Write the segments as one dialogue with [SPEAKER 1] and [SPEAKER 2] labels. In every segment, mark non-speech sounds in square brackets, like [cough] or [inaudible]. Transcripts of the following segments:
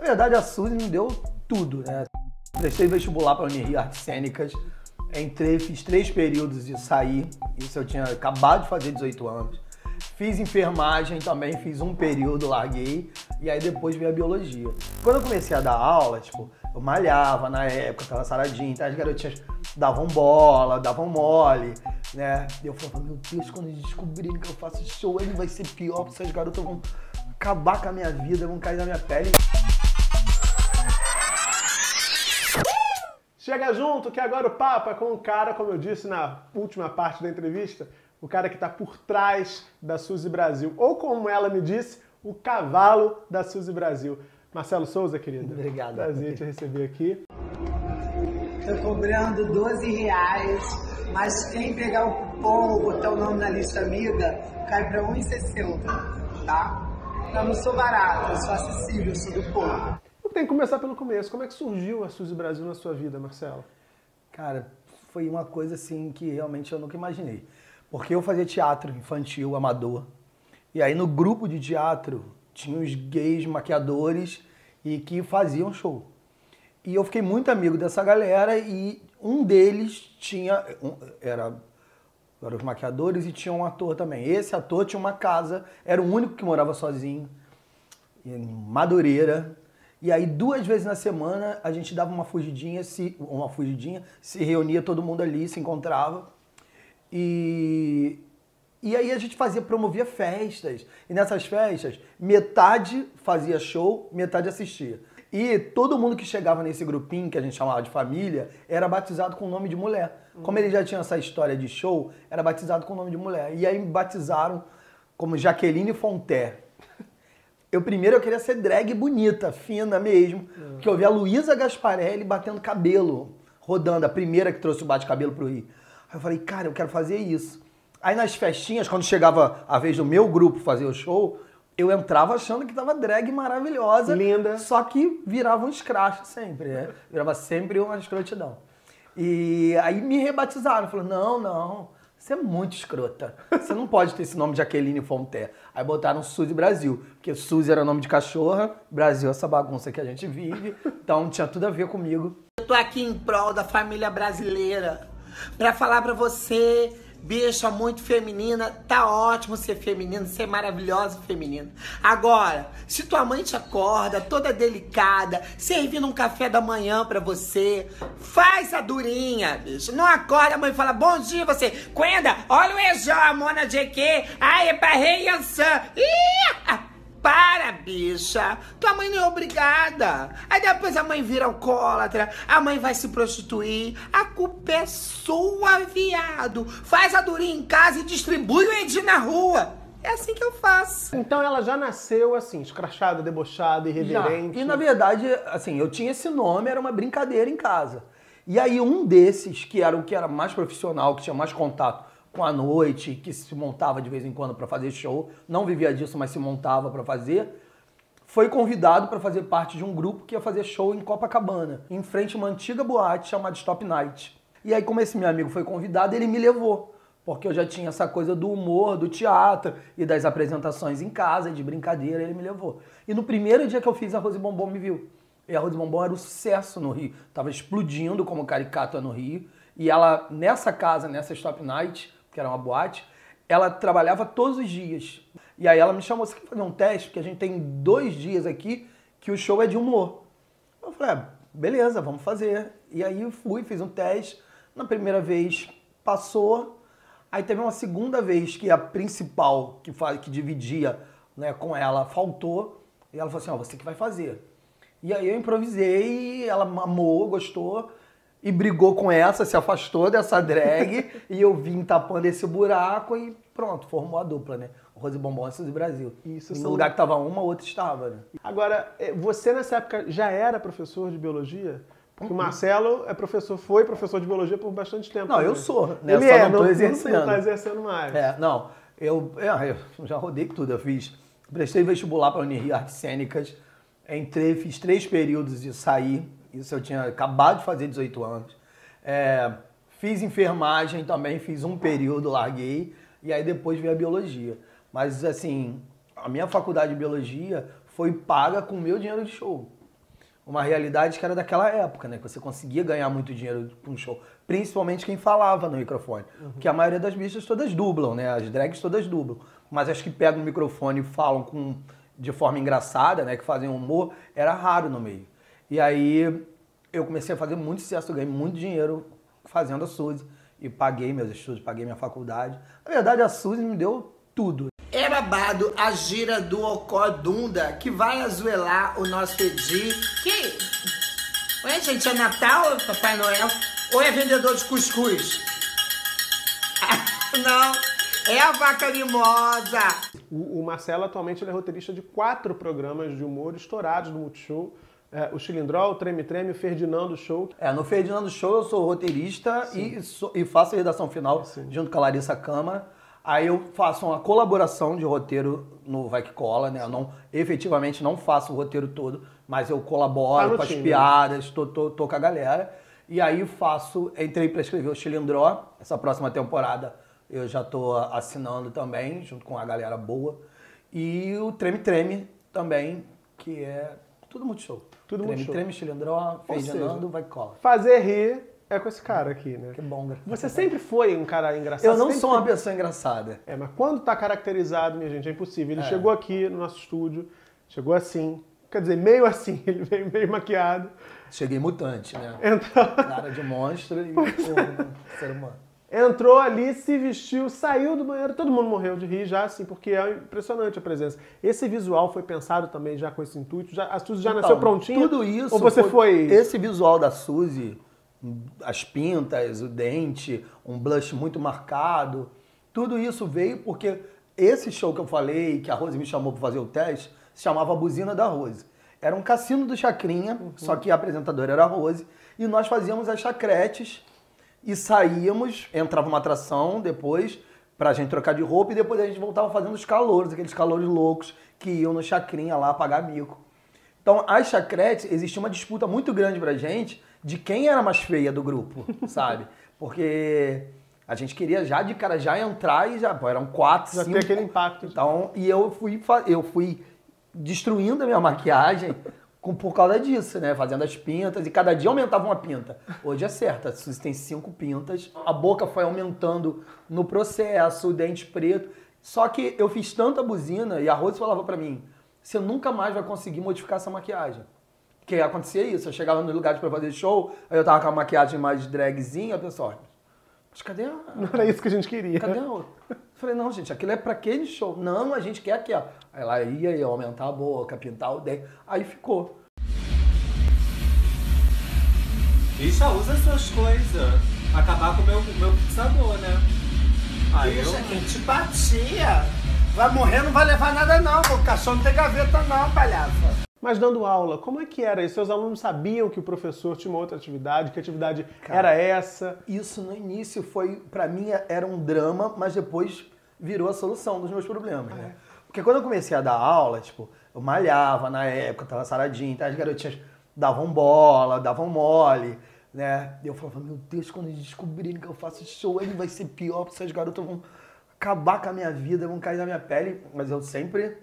[SPEAKER 1] Na verdade, a Suzy me deu tudo, né? Prestei vestibular para a Unirio Artes Cênicas, entrei, fiz três períodos e saí. Isso eu tinha acabado de fazer 18 anos. Fiz enfermagem também, fiz um período, larguei, e aí depois veio a biologia. Quando eu comecei a dar aula, tipo, eu malhava na época, tava saradinho, então as garotinhas davam bola, davam mole, né? E eu falava, meu Deus, quando eles descobrirem que eu faço show, ele vai ser pior, porque essas garotas vão acabar com a minha vida, vão cair na minha pele.
[SPEAKER 2] Chega junto que agora o papo é com o cara, como eu disse na última parte da entrevista, o cara que está por trás da Suzy Brasil. Ou como ela me disse, o cavalo da Suzy Brasil. Marcelo Souza, querido.
[SPEAKER 1] Obrigado.
[SPEAKER 2] Prazer te receber aqui.
[SPEAKER 3] Estou cobrando 12 reais, mas quem pegar o cupom ou botar o nome na lista amiga, cai para 1,60, tá? Eu não sou barata, eu sou acessível, sou do povo.
[SPEAKER 2] Tem que começar pelo começo. Como é que surgiu a Suzy Brasil na sua vida, Marcelo?
[SPEAKER 1] Cara, foi uma coisa assim que realmente eu nunca imaginei. Porque eu fazia teatro infantil, amador. E aí no grupo de teatro tinha os gays maquiadores e que faziam show. E eu fiquei muito amigo dessa galera e um deles tinha um, era eram os maquiadores e tinha um ator também. Esse ator tinha uma casa, era o único que morava sozinho em Madureira. E aí duas vezes na semana a gente dava uma fugidinha, se uma fugidinha, se reunia todo mundo ali, se encontrava. E e aí a gente fazia, promovia festas. E nessas festas, metade fazia show, metade assistia. E todo mundo que chegava nesse grupinho, que a gente chamava de família, era batizado com o nome de mulher. Como ele já tinha essa história de show, era batizado com o nome de mulher. E aí batizaram como Jaqueline Fonté. Eu primeiro eu queria ser drag bonita, fina mesmo, porque eu vi a Luísa Gasparelli batendo cabelo, rodando, a primeira que trouxe o bate-cabelo pro Rio. Aí eu falei, cara, eu quero fazer isso. Aí nas festinhas, quando chegava a vez do meu grupo fazer o show, eu entrava achando que tava drag maravilhosa.
[SPEAKER 2] Linda.
[SPEAKER 1] Só que virava um escracho sempre, né? Virava sempre uma escrotidão. E aí me rebatizaram. Falaram, não, não, você é muito escrota. Você não pode ter esse nome de Jaqueline Fonté. Aí botaram Suzy Brasil, porque Suzy era nome de cachorra, Brasil é essa bagunça que a gente vive, então tinha tudo a ver comigo.
[SPEAKER 4] Eu tô aqui em prol da família brasileira pra falar pra você, bicha muito feminina, tá ótimo ser feminino, ser maravilhosa feminina. Agora, se tua mãe te acorda toda delicada, servindo um café da manhã pra você, faz a durinha, bicho. Não acorda, a mãe fala, bom dia, você, Quenda, olha o Ejó, a Mona GQ, ai, é Yansan. Ih, para, bicha. Tua mãe não é obrigada. Aí depois a mãe vira alcoólatra, a mãe vai se prostituir. A culpa é sua, viado. Faz a durinha em casa e distribui o Edi na rua. É assim que eu faço.
[SPEAKER 2] Então ela já nasceu assim, escrachada, debochada,
[SPEAKER 1] Já.
[SPEAKER 2] irreverente.
[SPEAKER 1] E na verdade, assim, eu tinha esse nome, era uma brincadeira em casa. E aí um desses, que era o que era mais profissional, que tinha mais contato com a noite, que se montava de vez em quando para fazer show, não vivia disso, mas se montava para fazer, foi convidado para fazer parte de um grupo que ia fazer show em Copacabana, em frente a uma antiga boate chamada Stop Night. E aí, como esse meu amigo foi convidado, ele me levou. Porque eu já tinha essa coisa do humor, do teatro e das apresentações em casa, de brincadeira, ele me levou. E no primeiro dia que eu fiz, a Rose Bombom me viu. E a Rose Bombom era um sucesso no Rio. Tava explodindo como caricata no Rio. E ela, nessa casa, nessa Stop Night, que era uma boate, ela trabalhava todos os dias. E aí ela me chamou, você quer fazer um teste? Porque a gente tem dois dias aqui que o show é de humor. Eu falei, ah, beleza, vamos fazer. E aí eu fui, fiz um teste. Na primeira vez passou. Aí teve uma segunda vez que a principal, que, fa- que dividia né, com ela, faltou. E ela falou assim, ó, você que vai fazer. E aí eu improvisei, ela amou, gostou. E brigou com essa, se afastou dessa drag. [laughs] e eu vim tapando esse buraco e pronto, formou a dupla, né? Rose Bombom e Suzy Brasil.
[SPEAKER 2] Isso
[SPEAKER 1] e no
[SPEAKER 2] são-
[SPEAKER 1] lugar que tava uma, outra estava, né?
[SPEAKER 2] Agora, eh, você nessa época já era professor de biologia?
[SPEAKER 1] Uhum.
[SPEAKER 2] Porque o Marcelo é professor, foi professor de biologia por bastante tempo.
[SPEAKER 1] Não, eu
[SPEAKER 2] também.
[SPEAKER 1] sou, né?
[SPEAKER 2] Ele
[SPEAKER 1] Só
[SPEAKER 2] é,
[SPEAKER 1] não tô
[SPEAKER 2] não,
[SPEAKER 1] exercendo.
[SPEAKER 2] Não tá exercendo mais.
[SPEAKER 1] É, não, eu, é, eu já rodei tudo, eu fiz, prestei vestibular para a Unirio Artes Cênicas, entrei, fiz três períodos e saí, isso eu tinha acabado de fazer 18 anos. É, fiz enfermagem também, fiz um período, larguei, e aí depois veio a biologia. Mas assim, a minha faculdade de biologia foi paga com o meu dinheiro de show. uma realidade que era daquela época, né? Que você conseguia ganhar muito dinheiro com um show. Principalmente quem falava no microfone. Porque a maioria das bichas todas dublam, né? As drags todas dublam. Mas as que pegam o microfone e falam com, de forma engraçada, né? Que fazem humor, era raro no meio. E aí eu comecei a fazer muito sucesso, ganhei muito dinheiro fazendo a Suzy. E paguei meus estudos, paguei minha faculdade. Na verdade, a Suzy me deu tudo.
[SPEAKER 4] É babado a gira do Ocodunda que vai azuelar o nosso Edi. Que? Ué, gente, é Natal, Papai Noel? Ou é vendedor de cuscuz? [laughs] Não, é a vaca mimosa.
[SPEAKER 2] O, o Marcelo atualmente ele é roteirista de quatro programas de humor estourados do Multishow. É, o Chilindró, o Treme Treme, o Ferdinando Show.
[SPEAKER 1] É, no Ferdinando Show eu sou roteirista e, sou- e faço a redação final junto com a Larissa Câmara. Aí eu faço uma colaboração de roteiro no Vai Que Cola, né? Eu não, efetivamente não faço o roteiro todo, mas eu
[SPEAKER 2] Tá
[SPEAKER 1] colaboro
[SPEAKER 2] no
[SPEAKER 1] com as
[SPEAKER 2] time,
[SPEAKER 1] piadas, tô, tô, tô com a galera. E aí faço, entrei pra escrever o Chilindró, essa próxima temporada eu já tô assinando também, junto com a galera boa. E o Treme Treme também, que é tudo muito show.
[SPEAKER 2] Tudo
[SPEAKER 1] Treme
[SPEAKER 2] Multishow.
[SPEAKER 1] Treme, Chilindró,
[SPEAKER 2] seja,
[SPEAKER 1] Vai Cola.
[SPEAKER 2] Fazer rir é com esse cara aqui, né?
[SPEAKER 1] Que bom, graças
[SPEAKER 2] Você
[SPEAKER 1] a Deus.
[SPEAKER 2] sempre foi um cara engraçado.
[SPEAKER 1] Eu não sou uma pessoa engraçada.
[SPEAKER 2] É, mas quando tá caracterizado, minha gente, é impossível. Ele chegou aqui no nosso estúdio, chegou assim, quer dizer, meio assim, [laughs] ele veio meio maquiado.
[SPEAKER 1] Cheguei mutante, né?
[SPEAKER 2] Entrou,
[SPEAKER 1] Cara de monstro e porra, ser humano.
[SPEAKER 2] Entrou ali, se vestiu, saiu do banheiro, todo mundo morreu de rir já, assim, porque é impressionante a presença. Esse visual foi pensado também já com esse intuito, já, a Suzy já nasceu
[SPEAKER 1] Então,
[SPEAKER 2] prontinha?
[SPEAKER 1] Tudo isso.
[SPEAKER 2] Ou você foi...
[SPEAKER 1] Esse visual da Suzy, as pintas, o dente, um blush muito marcado, tudo isso veio porque esse show que eu falei, que a Rose me chamou para fazer o teste, se chamava Buzina da Rose. Era um cassino do Chacrinha, só que a apresentadora era a Rose, e nós fazíamos as chacretes e saíamos, entrava uma atração depois pra gente trocar de roupa e depois a gente voltava fazendo os calouros, aqueles calouros loucos que iam no Chacrinha lá pagar mico. Então, as chacretes, existia uma disputa muito grande pra gente de quem era mais feia do grupo, [laughs] sabe? Porque a gente queria já de cara já entrar e já, pô, eram quatro,
[SPEAKER 2] Já
[SPEAKER 1] cinco.
[SPEAKER 2] aquele impacto.
[SPEAKER 1] Então, e eu fui, eu fui destruindo a minha maquiagem com, por causa disso, né? Fazendo as pintas e cada dia aumentava uma pinta. Hoje é certo, a Suzy tem cinco pintas. A boca foi aumentando no processo, o dente preto. Só que eu fiz tanta buzina e a Rose falava pra mim: você nunca mais vai conseguir modificar essa maquiagem. Porque acontecia isso, eu chegava no lugar pra fazer show, aí eu tava com a maquiagem mais dragzinha, a pessoa, mas cadê a,
[SPEAKER 2] Não era isso que a gente queria.
[SPEAKER 1] Cadê a outra? Eu Falei, não, gente, aquilo é pra aquele show. Não, a gente quer aqui, ó. Aí ela ia, ia aumentar a boca, pintar o dente. Aí ficou.
[SPEAKER 5] Bicha, usa suas coisas. Acabar com o meu, meu fixador, né? Aí eu...
[SPEAKER 4] Bicha, que antipatia. Vai morrer, não vai levar nada não. O caixão não tem gaveta não, palhaça.
[SPEAKER 2] Mas dando aula, como é que era? E seus alunos sabiam que o professor tinha uma outra atividade, que atividade era essa?
[SPEAKER 1] Isso no início foi, pra mim, era um drama, mas depois virou a solução dos meus problemas, né? Porque quando eu comecei a dar aula, tipo, eu malhava na época, tava saradinho, então as garotinhas davam bola, davam mole, né? E eu falava, meu Deus, quando eles descobrirem que eu faço show, aí vai ser pior, porque essas garotas vão acabar com a minha vida, vão cair na minha pele. Mas eu sempre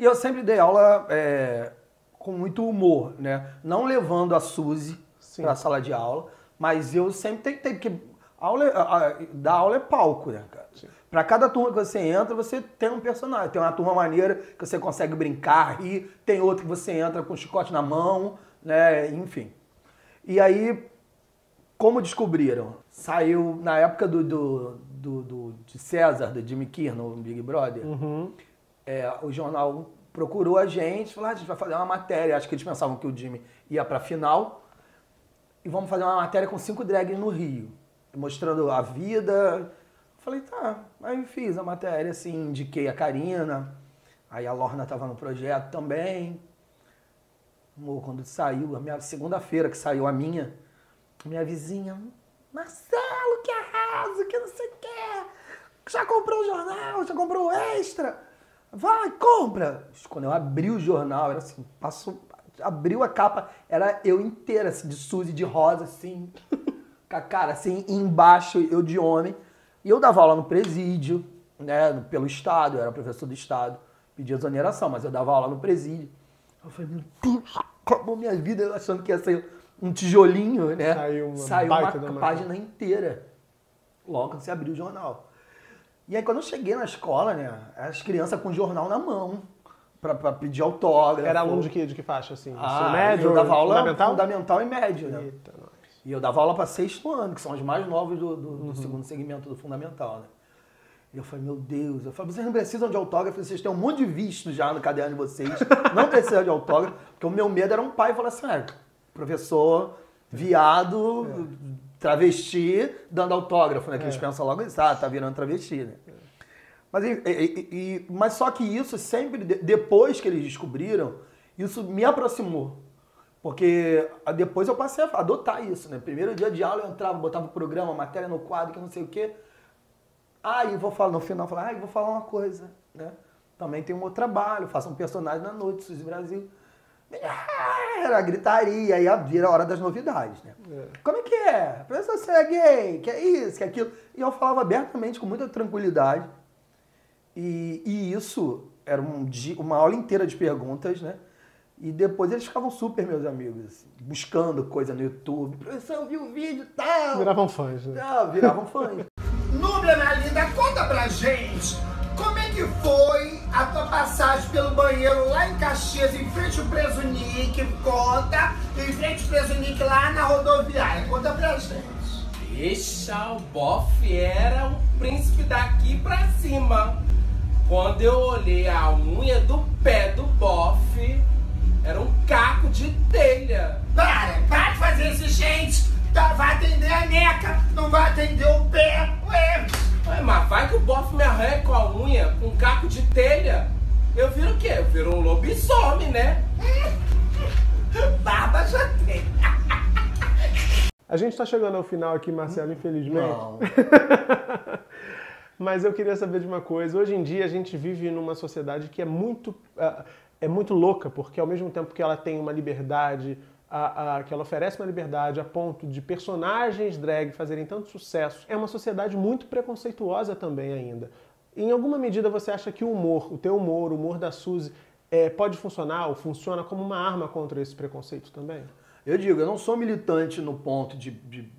[SPEAKER 1] e eu sempre dei aula é, com muito humor, né? Não levando a Suzy para a sala de aula, mas eu sempre tentei, porque aula, é- a- a- dar aula é palco, né, cara? Para cada turma que você entra, você tem um personagem. Tem uma turma maneira que você consegue brincar, rir. Tem outra que você entra com o chicote na mão, né? Enfim. E aí, como descobriram? Saiu na época do, do, do, do- de César, do Jimmy Kimmel, no Big Brother. É, o jornal procurou a gente, falou, ah, a gente vai fazer uma matéria. Acho que eles pensavam que o Jimmy ia pra final. E vamos fazer uma matéria com cinco drags no Rio, mostrando a vida. Falei, tá. Aí fiz a matéria, assim, indiquei a Karina. Aí a Lorna tava no projeto também. Quando saiu, a minha segunda-feira que saiu a minha, minha vizinha, Marcelo, que arraso, que não sei o quê. Já comprou o jornal, já comprou o extra. Vai, compra. Quando eu abri o jornal, era assim, passou, abriu a capa, era eu inteira, assim, de Suzy, de rosa, assim, [laughs] com a cara, assim, embaixo, eu de homem. E eu dava aula no presídio, né, pelo Estado, eu era professor do Estado, pedia exoneração, mas eu dava aula no presídio. Eu falei, meu Deus, acabou minha vida achando que ia ser um tijolinho, né?
[SPEAKER 2] Saiu uma
[SPEAKER 1] Saiu uma página inteira. Logo quando você abriu o jornal. E aí quando eu cheguei na escola, né? As crianças com jornal na mão. Pra, pra pedir autógrafo.
[SPEAKER 2] Era aluno de que, de que faixa, assim?
[SPEAKER 1] Ah,
[SPEAKER 2] médio?
[SPEAKER 1] eu dava aula
[SPEAKER 2] fundamental?
[SPEAKER 1] fundamental e médio, né?
[SPEAKER 2] Eita.
[SPEAKER 1] E eu dava aula para sexto ano, que são os mais novos do, do- do
[SPEAKER 2] Uhum.
[SPEAKER 1] segundo segmento do fundamental, né? E eu falei, meu Deus, eu falei, vocês não precisam de autógrafo, vocês têm um monte de visto já no caderno de vocês, não precisa de autógrafo, porque o meu medo era um pai falar assim, ah, professor viado, travesti, dando autógrafo, né? Que eles pensam logo isso, ah, tá virando travesti, né? Mas, e- e- mas só que isso sempre, de- depois que eles descobriram, isso me aproximou. Porque ah, depois eu passei a adotar isso, né? Primeiro dia de aula eu entrava, botava o programa, matéria no quadro, que não sei o quê. Ah, e vou falar, no final, falar, ah, vou falar uma coisa, né? Também tem um outro trabalho, faço um personagem na noite, Suzy Brasil. Ah, Era gritaria, aí vira a hora das novidades, né? Como é que é? Professor, você é gay, que é isso, que é aquilo. E eu falava abertamente, com muita tranquilidade. E, e isso era um dia- uma aula inteira de perguntas, né? E depois eles ficavam super meus amigos, assim, buscando coisa no YouTube. Professor, eu vi o vídeo e tal.
[SPEAKER 2] Viravam fãs, né?
[SPEAKER 1] Ah, viravam fãs. [laughs]
[SPEAKER 4] Núbia, minha linda, conta pra gente como é que foi a pelo banheiro lá em Caxias, em frente ao Preso Nick, conta, em frente ao Preso Nick lá na rodoviária, conta pra gente.
[SPEAKER 6] Deixa o bofe era um príncipe daqui pra cima. Quando eu olhei a unha do pé do bofe, era um caco de telha.
[SPEAKER 4] Para, para de fazer isso, gente! Tá, vai atender a neca, não vai atender o pé, ué!
[SPEAKER 6] Ué, mas vai que o bofe me arranha com a unha, com um caco de telha. Eu viro o quê? Eu viro um lobisomem, né?
[SPEAKER 4] Barba já tem.
[SPEAKER 2] A gente tá chegando ao final aqui, Marcelo, infelizmente.
[SPEAKER 1] Não. [laughs]
[SPEAKER 2] Mas eu queria saber de uma coisa. Hoje em dia a gente vive numa sociedade que é muito, ah, é muito louca, porque ao mesmo tempo que ela tem uma liberdade, a- a- que ela oferece uma liberdade a ponto de personagens drag fazerem tanto sucesso, é uma sociedade muito preconceituosa também ainda. Em alguma medida você acha que o humor, o teu humor, o humor da Suzy, eh, pode funcionar ou funciona como uma arma contra esse preconceito também?
[SPEAKER 1] Eu digo, eu não sou militante no ponto de, de,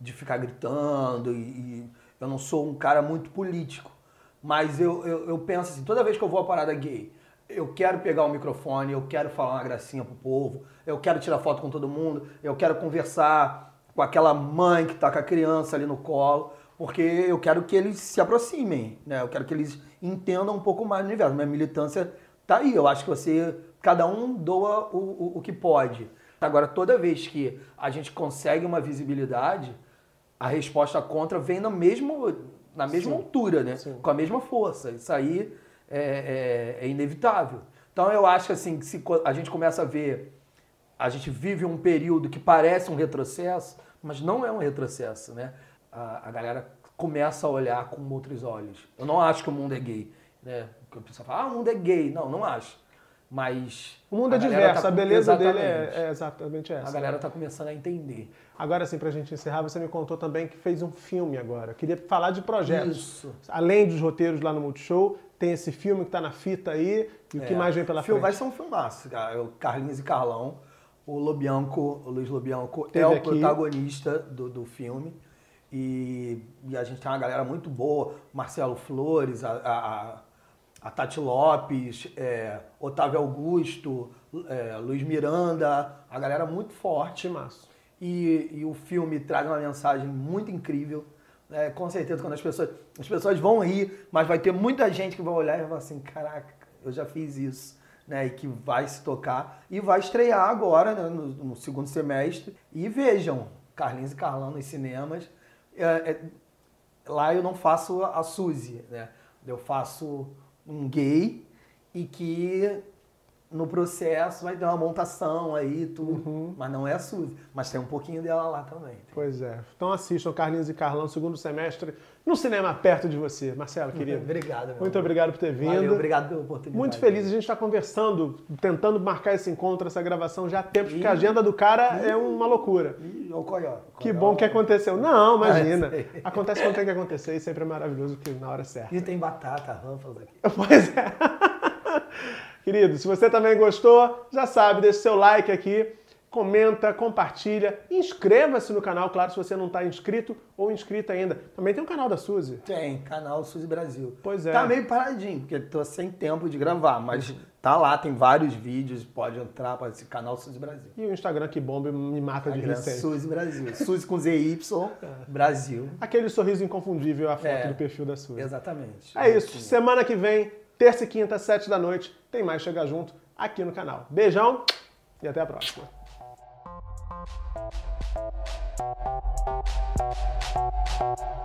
[SPEAKER 1] de ficar gritando e, e eu não sou um cara muito político. Mas eu, eu, eu penso assim, toda vez que eu vou à parada gay, eu quero pegar o microfone, eu quero falar uma gracinha pro povo, eu quero tirar foto com todo mundo, eu quero conversar com aquela mãe que tá com a criança ali no colo, porque eu quero que eles se aproximem, né? Eu quero que eles entendam um pouco mais do universo. Minha militância tá aí. Eu acho que você, cada um doa o, o, o que pode. Agora, toda vez que a gente consegue uma visibilidade, a resposta contra vem na mesma, na mesma altura, né?
[SPEAKER 2] Sim.
[SPEAKER 1] Com a mesma força. Isso aí é, é- é inevitável. Então eu acho que assim, se a gente começa a ver, a gente vive um período que parece um retrocesso, mas não é um retrocesso, né? A, a galera começa a olhar com outros olhos. Eu não acho que o mundo é gay, né? Porque o pessoal fala, ah, o mundo é gay. Não, não acho. Mas
[SPEAKER 2] O mundo é
[SPEAKER 1] a
[SPEAKER 2] diverso,
[SPEAKER 1] tá
[SPEAKER 2] a beleza dele
[SPEAKER 1] Exatamente.
[SPEAKER 2] é, é exatamente essa.
[SPEAKER 1] A galera tá começando a entender.
[SPEAKER 2] Agora sim, pra gente encerrar, você me contou também que fez um filme agora. Eu queria falar de projetos.
[SPEAKER 1] Isso.
[SPEAKER 2] Além dos roteiros lá no Multishow, tem esse filme que tá na fita aí. E o que
[SPEAKER 1] É.
[SPEAKER 2] mais vem pela
[SPEAKER 1] O filme
[SPEAKER 2] frente?
[SPEAKER 1] Vai ser um filmaço, cara. É O Carlinhos e Carlão. O Lobianco, o Luiz Lobianco,
[SPEAKER 2] Teve
[SPEAKER 1] é o
[SPEAKER 2] aqui.
[SPEAKER 1] protagonista do, do filme. E, e a gente tem uma galera muito boa. Marcelo Flores, a, a, a Tati Lopes, é, Otávio Augusto, é, Luiz Miranda. A galera muito forte.
[SPEAKER 2] Timaço.
[SPEAKER 1] E, e o filme traz uma mensagem muito incrível. né? com certeza, quando as pessoas. As pessoas vão rir, mas vai ter muita gente que vai olhar e vai falar assim: caraca, eu já fiz isso. Né, e que vai se tocar. E vai estrear agora, né, no, no segundo semestre. E vejam, Carlinhos e Carlão nos cinemas. É, é, lá eu não faço a Suzy, né? Eu faço um gay e que no processo vai ter uma montação aí, tudo. Mas não é a Suzy. Mas tem um pouquinho dela lá também.
[SPEAKER 2] Pois é. Então assistam Carlinhos e Carlão, segundo semestre, no cinema perto de você. Marcelo, querido. [laughs]
[SPEAKER 1] Obrigado, meu
[SPEAKER 2] Muito
[SPEAKER 1] amor.
[SPEAKER 2] obrigado por ter vindo.
[SPEAKER 1] Valeu, obrigado pela oportunidade.
[SPEAKER 2] Muito feliz, a gente está conversando, tentando marcar esse encontro, essa gravação já há tempo, porque a
[SPEAKER 1] Ih.
[SPEAKER 2] agenda do cara é uma loucura.
[SPEAKER 1] Ih, o Coió.
[SPEAKER 2] Que bom que aconteceu. Não, imagina. [laughs]
[SPEAKER 1] É.
[SPEAKER 2] Acontece quando tem que acontecer e sempre é maravilhoso que na hora certa.
[SPEAKER 1] E tem batata, Ruffles aqui. [laughs]
[SPEAKER 2] Pois é. Querido, se você também gostou, já sabe, deixa seu like aqui, comenta, compartilha, inscreva-se no canal, claro, se você não está inscrito ou inscrita ainda. Também tem o canal da Suzy.
[SPEAKER 1] Tem, canal Suzy Brasil.
[SPEAKER 2] Pois é.
[SPEAKER 1] Tá meio paradinho, porque tô sem tempo de gravar, mas tá lá, tem vários vídeos, pode entrar para esse canal Suzy Brasil.
[SPEAKER 2] E o Instagram que bomba e me mata de receita.
[SPEAKER 1] Suzy Brasil. [laughs] Suzy com ZY, Brasil.
[SPEAKER 2] Aquele sorriso inconfundível é a foto
[SPEAKER 1] É.
[SPEAKER 2] do perfil da Suzy.
[SPEAKER 1] Exatamente.
[SPEAKER 2] É isso. Semana que vem, terça e quinta, sete da noite, tem mais Chega Junto aqui no canal. Beijão e até a próxima.
[SPEAKER 7] you